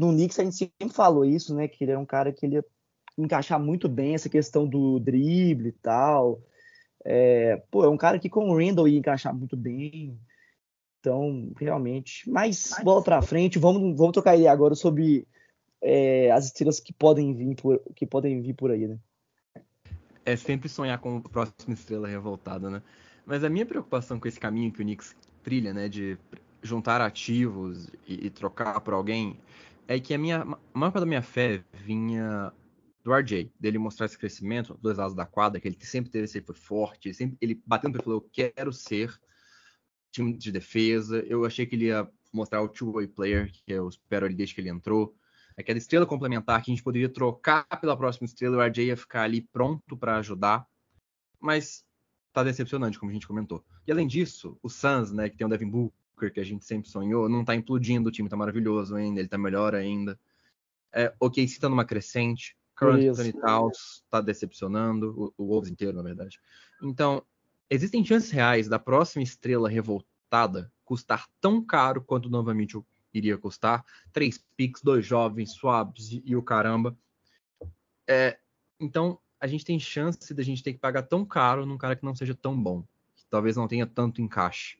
B: no Knicks a gente sempre falou isso, né? Que ele é um cara que ele ia encaixar muito bem essa questão do drible e tal. É, pô, é um cara que com o Randall ia encaixar muito bem. Então, realmente. Mas, Mas... bola pra frente, vamos, vamos tocar aí agora sobre é, as estrelas que podem vir por, que podem vir por aí, né?
A: É sempre sonhar com a próxima estrela revoltada, né? Mas a minha preocupação com esse caminho que o Knicks trilha, né, de juntar ativos e, e trocar por alguém, é que a minha a maior parte da minha fé vinha do RJ, dele mostrar esse crescimento, dois lados da quadra, que ele sempre teve sempre forte, ele, sempre, ele batendo e falou, eu quero ser time de defesa, eu achei que ele ia mostrar o two-way player, que eu espero ele desde que ele entrou, aquela estrela complementar que a gente poderia trocar pela próxima estrela, o RJ ia ficar ali pronto para ajudar, mas tá decepcionante, como a gente comentou. E além disso, o Suns, né, que tem o Devin Booker, que a gente sempre sonhou, não tá implodindo, o time tá maravilhoso ainda, ele tá melhor ainda. É, ok, se tá numa crescente, Carl Anthony Towns tá decepcionando, o, o Wolves inteiro, na verdade. Então, existem chances reais da próxima estrela revoltada custar tão caro quanto o Nova Mitchell iria custar. Três picks, dois jovens, swabs e, e o caramba. É, então, a gente tem chance da gente ter que pagar tão caro num cara que não seja tão bom. Que talvez não tenha tanto encaixe.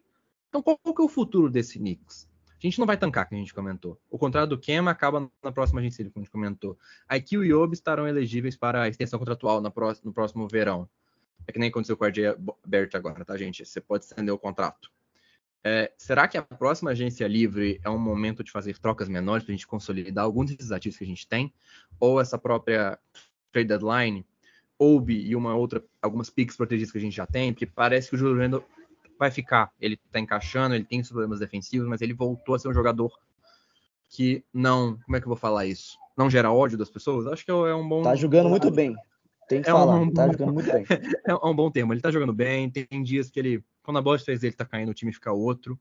A: Então, qual, que é o futuro desse Knicks? A gente não vai tancar, que a gente comentou. O contrato do Kema acaba na próxima agência livre, como a gente comentou. A IQ e Yob estarão elegíveis para a extensão contratual no próximo verão. É que nem aconteceu com o RJ Bert agora, tá, gente? Você pode estender o contrato. É, será que a próxima agência livre é um momento de fazer trocas menores para a gente consolidar alguns desses ativos que a gente tem? Ou essa própria trade deadline, Obi e uma outra, algumas picks protegidas que a gente já tem? Porque parece que o Júlio Randle vai ficar. Ele está encaixando, ele tem problemas defensivos, mas ele voltou a ser um jogador que não. Como é que eu vou falar isso? Não gera ódio das pessoas? Acho que é um bom.
B: Tá jogando muito bem. Tem que é falar, um, tá jogando muito bem.
A: É um bom termo. Ele tá jogando bem, tem dias que ele quando a bola de três dele tá caindo, o time fica outro.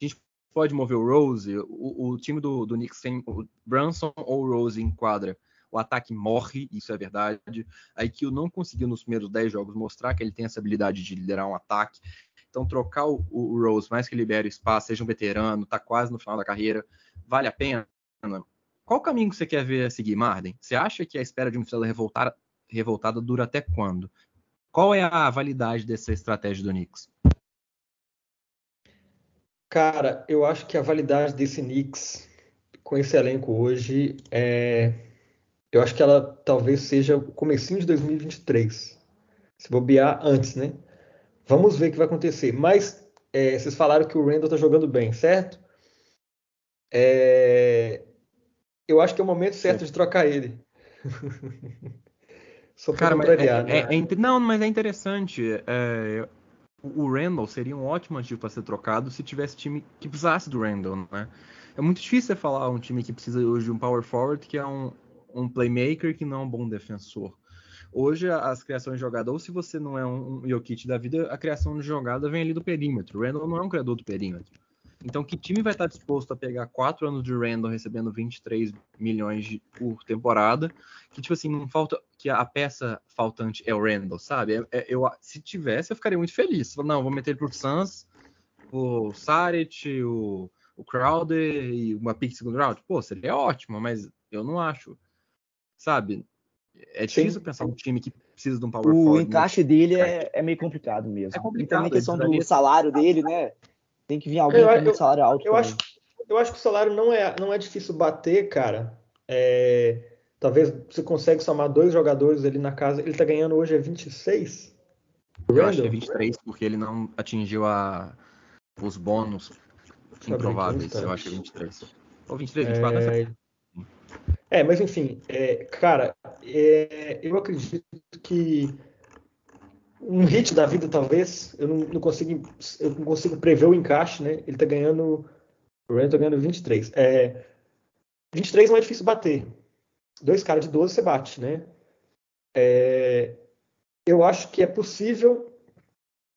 A: A gente pode mover o Rose. O, o time do, do Knicks tem o Brunson ou o Rose em quadra. O ataque morre, isso é verdade. A IQ não conseguiu nos primeiros 10 jogos mostrar que ele tem essa habilidade de liderar um ataque. Então, trocar o, Rose, mais que libere espaço, seja um veterano, tá quase no final da carreira, vale a pena? Qual caminho que você quer ver seguir, Marden? Você acha que a espera de uma estrela revoltada dura até quando? Qual é a validade dessa estratégia do Knicks?
C: Cara, eu acho que a validade desse Knicks com esse elenco hoje é. Eu acho que ela talvez seja o comecinho de 2023. Se bobear antes, né? Vamos ver o que vai acontecer. Mas é, vocês falaram que o Randall tá jogando bem, certo? É, eu acho que é o momento certo de trocar ele. [laughs]
A: Sou Cara, mas é, é, né? é, não, mas é interessante. É, o Randall seria um ótimo ativo para ser trocado se tivesse time que precisasse do Randall, né? É muito difícil você falar um time que precisa hoje de um power forward que é um, um playmaker que não é um bom defensor. Hoje as criações de jogada, ou se você não é um, um Jokic da vida, a criação de jogada vem ali do perímetro. O Randall não é um criador do perímetro. Então, que time vai estar disposto a pegar quatro anos de Randall recebendo 23 milhões de, por temporada? Que, tipo assim, não falta. Que a peça faltante é o Randall, sabe? É, é, eu, se tivesse, eu ficaria muito feliz. Não, vou meter ele pro Suns, o Saric, o, o Crowder e uma pick segundo round. Pô, seria ótimo, mas eu não acho. Sabe? É difícil Sim. pensar um time que precisa de um power
B: o
A: forward.
B: O encaixe dele é, é, meio complicado mesmo. É complicado. E também a questão do salário dele, né? Tem que vir alguém eu, com eu, salário alto.
C: Eu acho, eu acho que o salário não é, não é difícil bater, cara. É, talvez você consegue somar dois jogadores ali na casa. Ele tá ganhando hoje é 26?
A: Eu Randall? acho que é 23, porque ele não atingiu a, os bônus improváveis. Eu acho que é 23. Ou 23, 24, é...
C: É, mas enfim, é, cara, é, eu acredito que um hit da vida, talvez. Eu não, não, consigo, eu não consigo prever o encaixe, né? Ele tá ganhando. O Rand tá ganhando 23. É, 23 não é difícil bater. Dois caras de 12 você bate, né? É, eu acho que é possível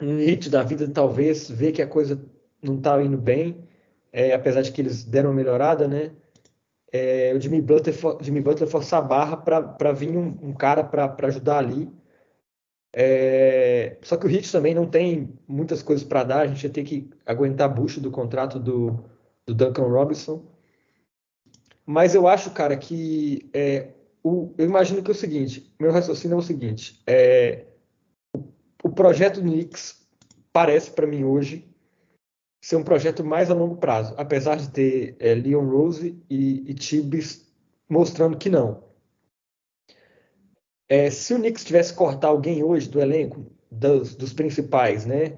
C: um hit da vida, talvez, ver que a coisa não tá indo bem, é, apesar de que eles deram uma melhorada, né? É, o Jimmy Butler, Jimmy Butler forçar a barra para vir um, um cara para ajudar ali. É, só que o Heat também não tem muitas coisas para dar, a gente ia ter que aguentar a bucha do contrato do, do Duncan Robinson. Mas eu acho, cara, que é, o, eu imagino que é o seguinte, meu raciocínio é o seguinte, é, o, o projeto Knicks parece para mim hoje ser um projeto mais a longo prazo, apesar de ter é, Leon Rose e, e Tibbs mostrando que não. É, se o Knicks tivesse que cortar alguém hoje do elenco, dos, dos principais, né?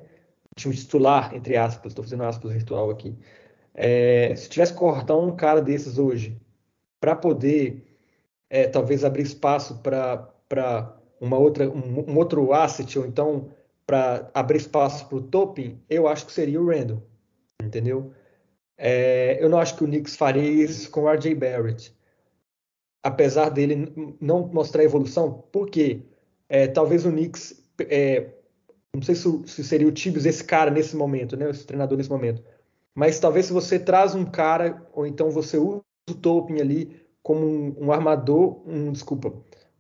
C: Time titular, entre aspas, estou fazendo aspas virtual aqui. É, se tivesse que cortar um cara desses hoje, para poder é, talvez abrir espaço para uma outra, um, um, outro asset, ou então para abrir espaço para o Topin, eu acho que seria o Randall, entendeu? É, eu não acho que o Knicks faria isso com o RJ Barrett apesar dele não mostrar evolução, porque é, talvez o Knicks, é, não sei se, se, seria o Tibbs esse cara nesse momento, né, esse treinador nesse momento, Mas talvez se você traz um cara, ou então você usa o Tolkien ali como um, um armador, um, desculpa,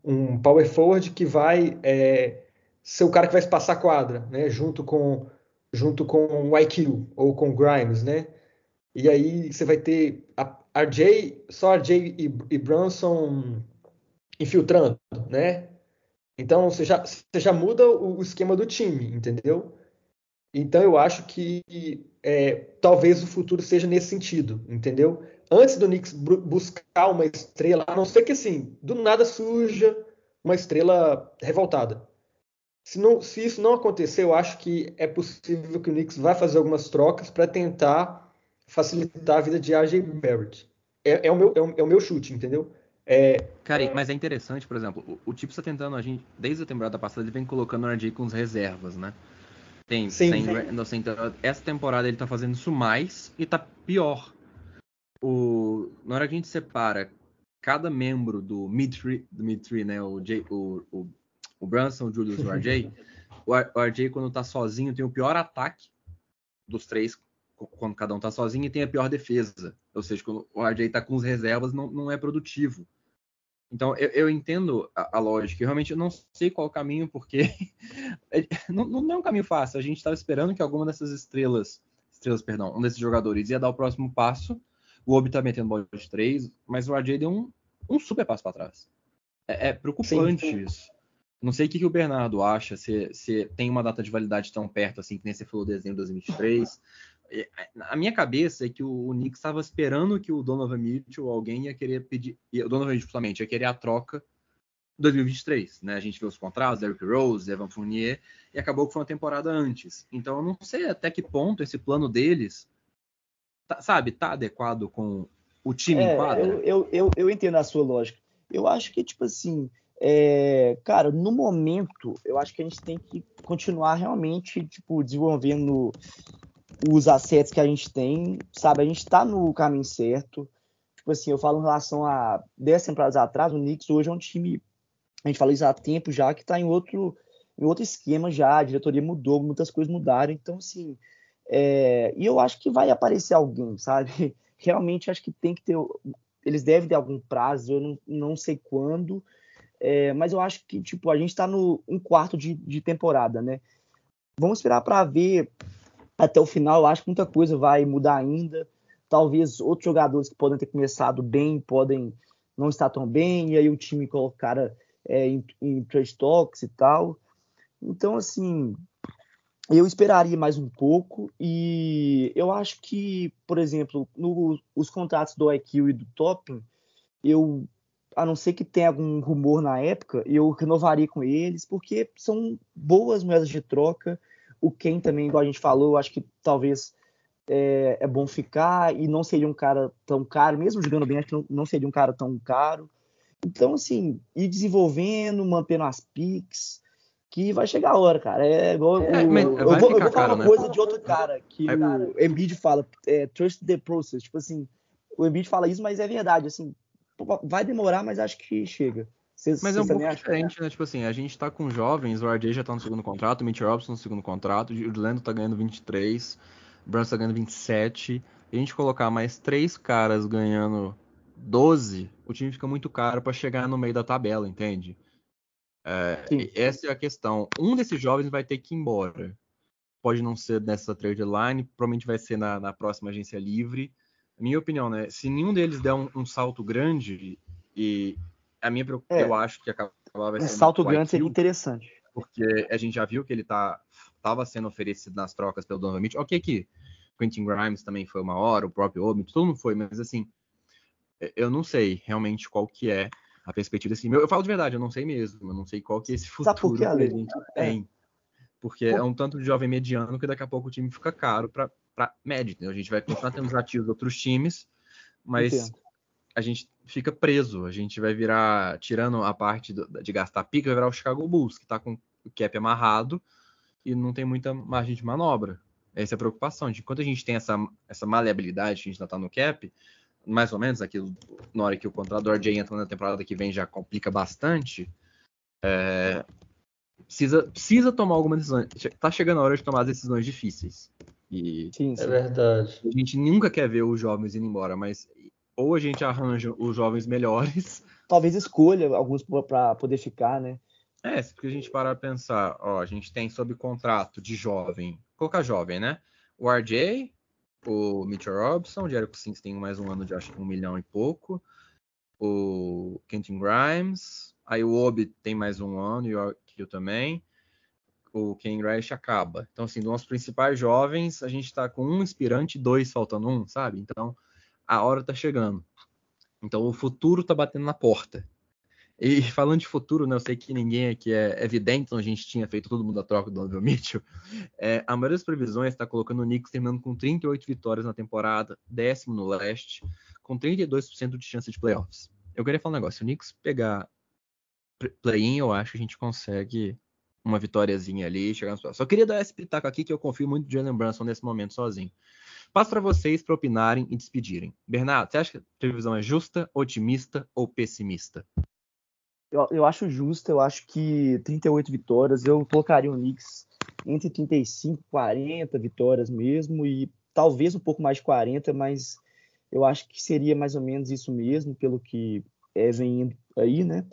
C: um power forward que vai é, ser o cara que vai se passar a quadra, né? Junto com junto com o IQ ou com o Grimes, né? E aí você vai ter a RJ, só RJ e, e infiltrando, né? Então você já, você já muda o, o esquema do time, entendeu? Então eu acho que é, talvez o futuro seja nesse sentido, entendeu? Antes do Knicks buscar uma estrela, a não ser que assim, do nada surja uma estrela revoltada. Se, não, se isso não acontecer, eu acho que é possível que o Knicks vai fazer algumas trocas para tentar facilitar a vida de RJ Barrett. É, é, o meu, é, o, é o meu chute, entendeu? É,
A: Cara, mas é interessante, por exemplo, o, o tipo está tentando, a gente, desde a temporada passada, ele vem colocando o RJ com as reservas, né? Tem, Sim. Sem, sem, essa temporada ele tá fazendo isso mais e tá pior. O, na hora que a gente separa cada membro do mid-tree, mid né? O, J, o, o, o Brunson, o Julius e o RJ. o, o RJ, quando tá sozinho, tem o pior ataque dos três, quando cada um tá sozinho, e tem a pior defesa. Ou seja, quando o RJ tá com as reservas, não, não é produtivo. Então, eu, eu entendo a, a, lógica. Eu realmente não sei qual o caminho, porque [laughs] é, não, não, é um caminho fácil. A gente estava esperando que alguma dessas estrelas, estrelas, perdão, um desses jogadores ia dar o próximo passo. O Obi tá metendo bola de três, mas o RJ deu um, um super passo para trás. É, é preocupante sim, sim. isso. Não sei o que, que o Bernardo acha, se, se tem uma data de validade tão perto assim, que nem você falou, dezembro de 2023. É, a minha cabeça é que o, Knicks estava esperando que o Donovan Mitchell, alguém ia querer pedir, o Donovan Mitchell justamente, ia querer a troca 2023, né? A gente viu os contratos, Derrick Rose, Evan Fournier, e acabou que foi uma temporada antes. Então eu não sei até que ponto esse plano deles, tá, sabe, tá adequado com o time é, em quadra.
B: Eu, eu, eu, eu, entendo a sua lógica. Eu acho que, tipo assim, é, cara, no momento, eu acho que a gente tem que continuar realmente, tipo, desenvolvendo os assets que a gente tem, sabe? A gente está no caminho certo. Tipo assim, eu falo em relação a 10 temporadas atrás, o Knicks hoje é um time, a gente fala isso há tempo já, que está em outro, em outro esquema já, a diretoria mudou, muitas coisas mudaram, então assim, é, e eu acho que vai aparecer alguém, sabe? [laughs] Realmente acho que tem que ter, eles devem ter algum prazo, eu não, não sei quando, é, mas eu acho que, tipo, a gente está no um quarto de, de temporada, né? Vamos esperar para ver até o final. Eu acho que muita coisa vai mudar ainda. Talvez outros jogadores que podem ter começado bem podem não estar tão bem, e aí o time colocar é, em, em trash talks e tal. Então, assim, eu esperaria mais um pouco e eu acho que, por exemplo, no, contratos do IQ e do Topping, eu, a não ser que tenha algum rumor na época, eu renovaria com eles, porque são boas moedas de troca o Ken também, igual a gente falou, acho que talvez é, é, bom ficar e não seria um cara tão caro, mesmo jogando bem, acho que não, não seria um cara tão caro. Então, assim, ir desenvolvendo, mantendo as piques, que vai chegar a hora, cara. É igual. É, o, eu, vou, eu vou falar caro, uma né? coisa de outro cara, que o Embiid fala, é, trust the process. Tipo assim, o Embiid fala isso, mas é verdade, assim, vai demorar, mas acho que chega.
A: Cês, Mas é um pouco diferente, né? Tipo assim, a gente tá com jovens, o RJ já tá no segundo contrato, o Mitch Robson no segundo contrato, o Orlando tá ganhando 23, o Brunson tá ganhando 27. E a gente colocar mais três caras ganhando 12, o time fica muito caro para chegar no meio da tabela, entende? É, essa é a questão. Um desses jovens vai ter que ir embora. Pode não ser nessa trade line, provavelmente vai ser na, na próxima agência livre. Minha opinião, né? Se nenhum deles der um, um salto grande e, a minha preocupação, é. eu acho que acabar vai
B: ser. Um salto grande seria interessante.
A: Porque a gente já viu que ele tá, tava sendo oferecido nas trocas pelo Donovan Mitchell. Ok, que Quentin Grimes também foi uma hora, o próprio Omit, todo mundo foi, mas assim, eu não sei realmente qual que é a perspectiva desse Eu, eu falo de verdade, eu não sei mesmo, eu não sei qual que é esse futuro que a gente é. tem. Porque é um tanto de jovem mediano que daqui a pouco o time fica caro para médio. A gente vai continuar tendo os ativos de outros times, mas Entendo a gente fica preso. A gente vai virar, tirando a parte do, de gastar pica, vai virar o Chicago Bulls, que está com o cap amarrado e não tem muita margem de manobra. Essa é a preocupação. De enquanto a gente tem essa, essa maleabilidade, a gente ainda está no cap, mais ou menos, aquilo, na hora que o contrato do RJ entra na temporada que vem já complica bastante. É, precisa, precisa tomar alguma decisão. Tá chegando a hora de tomar as decisões difíceis. E
C: sim, sim. É verdade.
A: A gente nunca quer ver os jovens indo embora, mas ou a gente arranja os jovens melhores. [laughs]
B: Talvez escolha alguns para poder ficar, né?
A: É, se a gente parar pra pensar, ó, a gente tem sob contrato de jovem, colocar jovem, né? O RJ, o Mitchell Robson, o Jericho Sims tem mais um ano de acho que um milhão e pouco, o Kenton Grimes, aí o Obi tem mais um ano e o Kill também, o Ken Rush acaba. Então, assim, dos nossos principais jovens, a gente tá com um inspirante dois faltando um, sabe? Então, a hora tá chegando. Então, o futuro tá batendo na porta. E [laughs] falando de futuro, né, eu sei que ninguém aqui é evidente, então a gente tinha feito todo mundo a troca do Donovan Mitchell. É, a maioria das previsões está colocando o Knicks terminando com 38 vitórias na temporada, décimo no leste, com 32% de chance de playoffs. Eu queria falar um negócio, se o Knicks pegar play-in, eu acho que a gente consegue uma vitóriazinha ali, chegar nos Só queria dar esse pitaco aqui que eu confio muito no Jalen Brunson nesse momento sozinho. Passo para vocês para opinarem e despedirem. Bernardo, você acha que a previsão é justa, otimista ou pessimista?
B: Eu, eu acho justo, eu acho que 38 vitórias, eu colocaria o Knicks entre 35 e 40 vitórias mesmo, e talvez um pouco mais de 40, mas eu acho que seria mais ou menos isso mesmo, pelo que é, vem aí, né?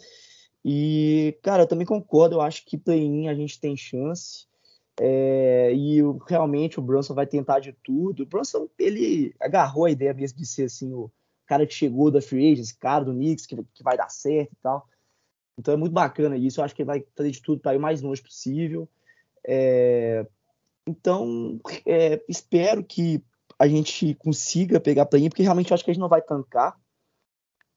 B: E, cara, eu também concordo, eu acho que play-in a gente tem chance. É, e realmente o Brunson vai tentar de tudo. O Brunson, ele agarrou a ideia mesmo de ser assim, o cara que chegou da Free Agents, cara do Knicks, que, que vai dar certo e tal. Então é muito bacana isso. Eu acho que ele vai fazer de tudo para ir o mais longe possível. É... Então, é, espero que a gente consiga pegar play-in, porque realmente eu acho que a gente não vai tancar,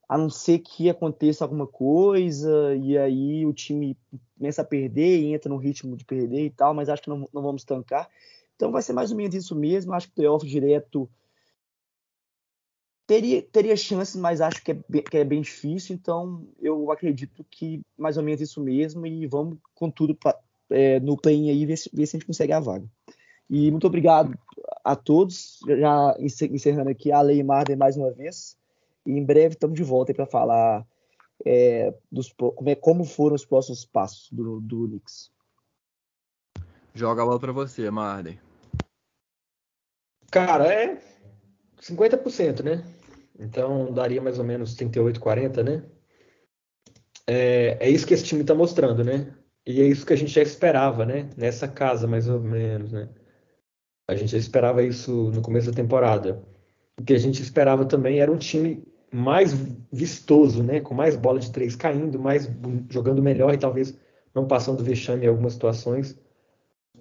B: a não ser que aconteça alguma coisa e aí o time começa a perder e entra no ritmo de perder e tal, mas acho que não, não vamos tancar. Então vai ser mais ou menos isso mesmo. Acho que playoff direto Teria, teria chances, mas acho que é, bem, que é bem difícil, então eu acredito que mais ou menos isso mesmo e vamos com tudo pra, é, no play aí ver se, ver se a gente consegue a vaga. E muito obrigado a todos, já encerrando aqui a Lei Marden mais uma vez, e em breve estamos de volta para falar é, dos, como, é, como foram os próximos passos do, do Unix.
A: Joga a bola para você, Marden.
C: Cara, é 50%, né? Então daria mais ou menos 38, 40, né? É, é isso que esse time está mostrando, né? E é isso que a gente já esperava, né? Nessa casa, mais ou menos, né? A gente já esperava isso no começo da temporada. O que a gente esperava também era um time mais vistoso, né? Com mais bola de três caindo, mais jogando melhor e talvez não passando vexame em algumas situações.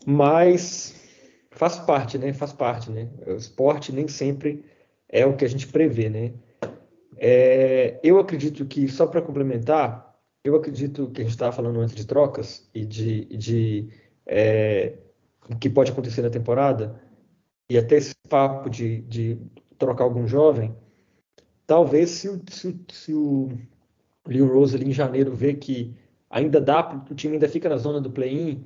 C: Mas faz parte, né? Faz parte, né? O esporte nem sempre é o que a gente prevê, né? É, eu acredito que, só para complementar, eu acredito que a gente estava falando antes de trocas e de, de é, o que pode acontecer na temporada, e até esse papo de, de trocar algum jovem, talvez se o, se, se o Leo Rose ali em janeiro vê que ainda dá, o time ainda fica na zona do play-in,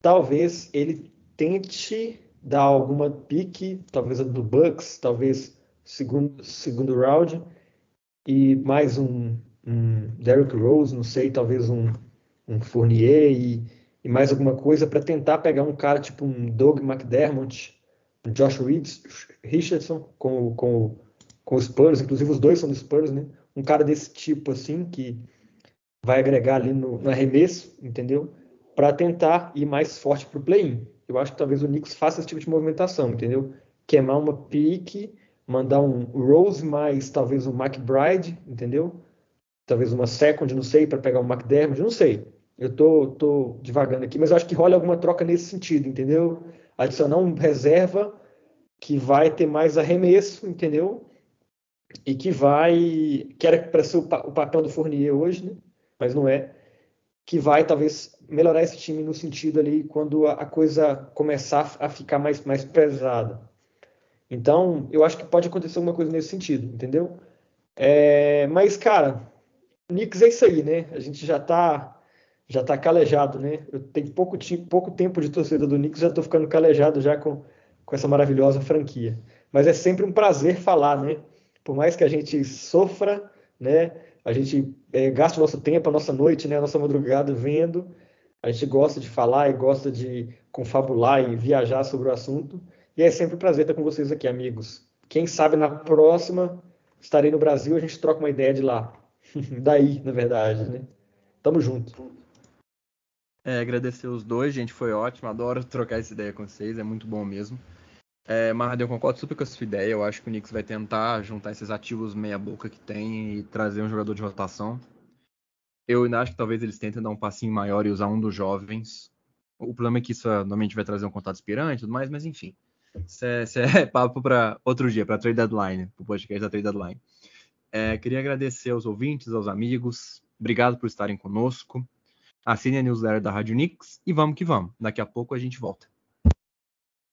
C: talvez ele tente dar alguma pique, talvez a do Bucks, talvez segundo, segundo round, e mais um, um Derrick Rose, não sei, talvez um, um Fournier e, e mais alguma coisa para tentar pegar um cara tipo um Doug McDermott, um Josh Richardson com, com, com os Spurs, inclusive os dois são dos Spurs, né? Um cara desse tipo assim que vai agregar ali no, no arremesso, entendeu? Para tentar ir mais forte para o play-in. Eu acho que talvez o Knicks faça esse tipo de movimentação, entendeu? Queimar uma pique mandar um Rose mais talvez um McBride, entendeu? Talvez uma second, não sei, para pegar um McDermott, não sei. Eu tô, tô devagando aqui, mas acho que rola alguma troca nesse sentido, entendeu? Adicionar um reserva que vai ter mais arremesso, entendeu? E que vai, que era para ser o, papel do Fournier hoje, né? Mas não é. Que vai talvez melhorar esse time no sentido ali quando a, a coisa começar a ficar mais, mais pesada. Então, eu acho que pode acontecer alguma coisa nesse sentido, entendeu? É, mas, cara, Knicks é isso aí, né? A gente já tá já tá calejado, né? Eu tenho pouco, pouco tempo de torcida do Knicks, já tô ficando calejado já com, com essa maravilhosa franquia. Mas é sempre um prazer falar, né? Por mais que a gente sofra, né? A gente é, gasta o nosso tempo, a nossa noite, né? A nossa madrugada vendo. A gente gosta de falar e gosta de confabular e viajar sobre o assunto. E é sempre um prazer estar com vocês aqui, amigos. Quem sabe na próxima estarei no Brasil, a gente troca uma ideia de lá. [laughs] Daí, na verdade, né? Tamo junto.
A: É, agradecer os dois, gente, foi ótimo. Adoro trocar essa ideia com vocês, é muito bom mesmo. É, Marra, eu concordo super com a sua ideia. Eu acho que o Knicks vai tentar juntar esses ativos meia-boca que tem e trazer um jogador de rotação. Eu ainda acho que talvez eles tentem dar um passinho maior e usar um dos jovens. O problema é que isso normalmente vai trazer um contato aspirante e tudo mais, mas enfim. Isso é, isso é [laughs] papo para outro dia, para trade deadline, para o podcast da trade deadline. É, queria agradecer aos ouvintes, aos amigos. Obrigado por estarem conosco. Assine a newsletter da Rádio Nix e vamos que vamos. Daqui a pouco a gente volta.